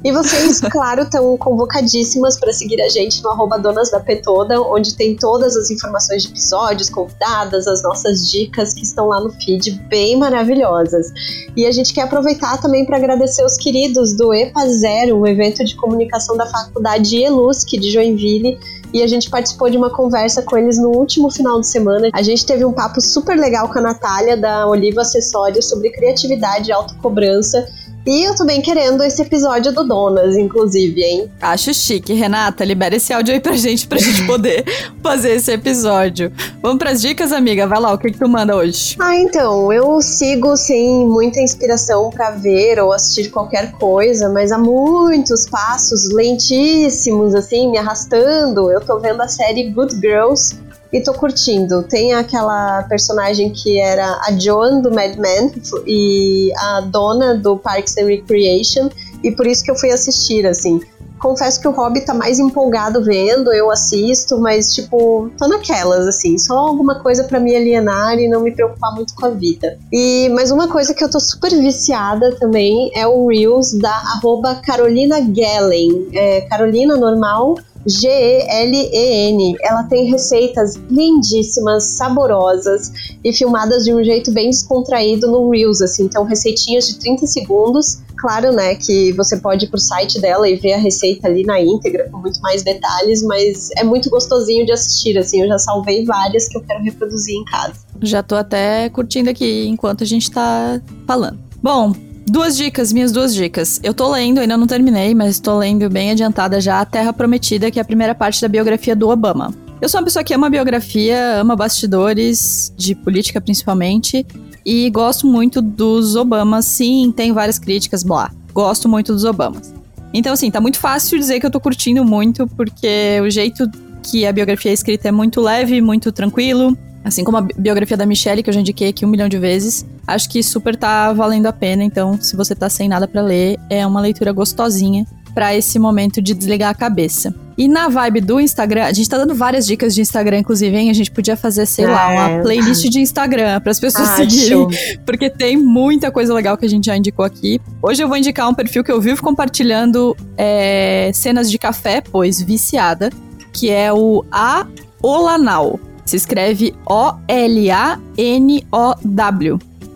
E vocês, claro, estão convocadíssimas para seguir a gente no arroba Donas da Petoda, onde tem todas as informações de episódios, convidadas, as nossas dicas que estão lá no feed, bem maravilhosas. E a gente quer aproveitar também para agradecer os queridos do EPA Zero, um evento de comunicação da Faculdade ELUSC de Joinville, e a gente participou de uma conversa com eles no último final de semana. A gente teve um papo super legal com a Natália da Oliva Acessórios sobre criatividade e autocobrança e eu tô bem querendo esse episódio do Donas, inclusive, hein? Acho chique. Renata, libera esse áudio aí pra gente, pra gente poder fazer esse episódio. Vamos pras dicas, amiga? Vai lá, o que, que tu manda hoje? Ah, então, eu sigo sem muita inspiração para ver ou assistir qualquer coisa, mas há muitos passos lentíssimos, assim, me arrastando. Eu tô vendo a série Good Girls e tô curtindo. Tem aquela personagem que era a Joan do Mad Men e a dona do Parks and Recreation, e por isso que eu fui assistir, assim. Confesso que o Hobby tá mais empolgado vendo, eu assisto, mas tipo, tô naquelas, assim, só alguma coisa para me alienar e não me preocupar muito com a vida. E mais uma coisa que eu tô super viciada também é o Reels da arroba Carolina Gellen. É, Carolina normal G-E-L-E-N. Ela tem receitas lindíssimas, saborosas e filmadas de um jeito bem descontraído no Reels, assim. Então, receitinhas de 30 segundos. Claro, né, que você pode ir pro site dela e ver a receita ali na íntegra, com muito mais detalhes, mas é muito gostosinho de assistir, assim. Eu já salvei várias que eu quero reproduzir em casa. Já tô até curtindo aqui enquanto a gente tá falando. Bom, Duas dicas, minhas duas dicas. Eu tô lendo, ainda não terminei, mas tô lendo bem adiantada já A Terra Prometida, que é a primeira parte da biografia do Obama. Eu sou uma pessoa que ama biografia, ama bastidores, de política principalmente, e gosto muito dos Obamas. Sim, tem várias críticas, blá. Gosto muito dos Obamas. Então, assim, tá muito fácil dizer que eu tô curtindo muito, porque o jeito que a biografia é escrita é muito leve, muito tranquilo. Assim como a biografia da Michelle, que eu já indiquei aqui um milhão de vezes. Acho que super tá valendo a pena. Então, se você tá sem nada para ler, é uma leitura gostosinha para esse momento de desligar a cabeça. E na vibe do Instagram, a gente tá dando várias dicas de Instagram, inclusive, hein? A gente podia fazer, sei é. lá, uma é. playlist de Instagram para as pessoas Acho. seguirem, porque tem muita coisa legal que a gente já indicou aqui. Hoje eu vou indicar um perfil que eu vivo compartilhando é, cenas de café, pois viciada, que é o A Olanal. Se escreve O-L-A-N-O-W.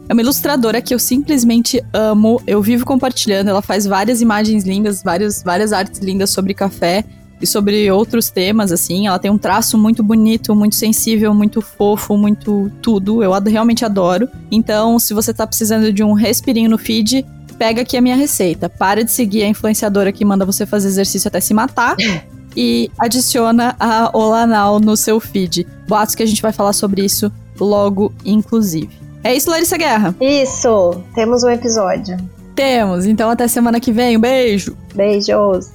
É uma ilustradora que eu simplesmente amo. Eu vivo compartilhando. Ela faz várias imagens lindas, várias, várias artes lindas sobre café e sobre outros temas, assim. Ela tem um traço muito bonito, muito sensível, muito fofo, muito tudo. Eu realmente adoro. Então, se você tá precisando de um respirinho no feed, pega aqui a minha receita. Para de seguir a influenciadora que manda você fazer exercício até se matar. e adiciona a Olanal no seu feed. Boatos que a gente vai falar sobre isso logo, inclusive. É isso, Larissa Guerra? Isso, temos um episódio. Temos, então até semana que vem. Um beijo. Beijos.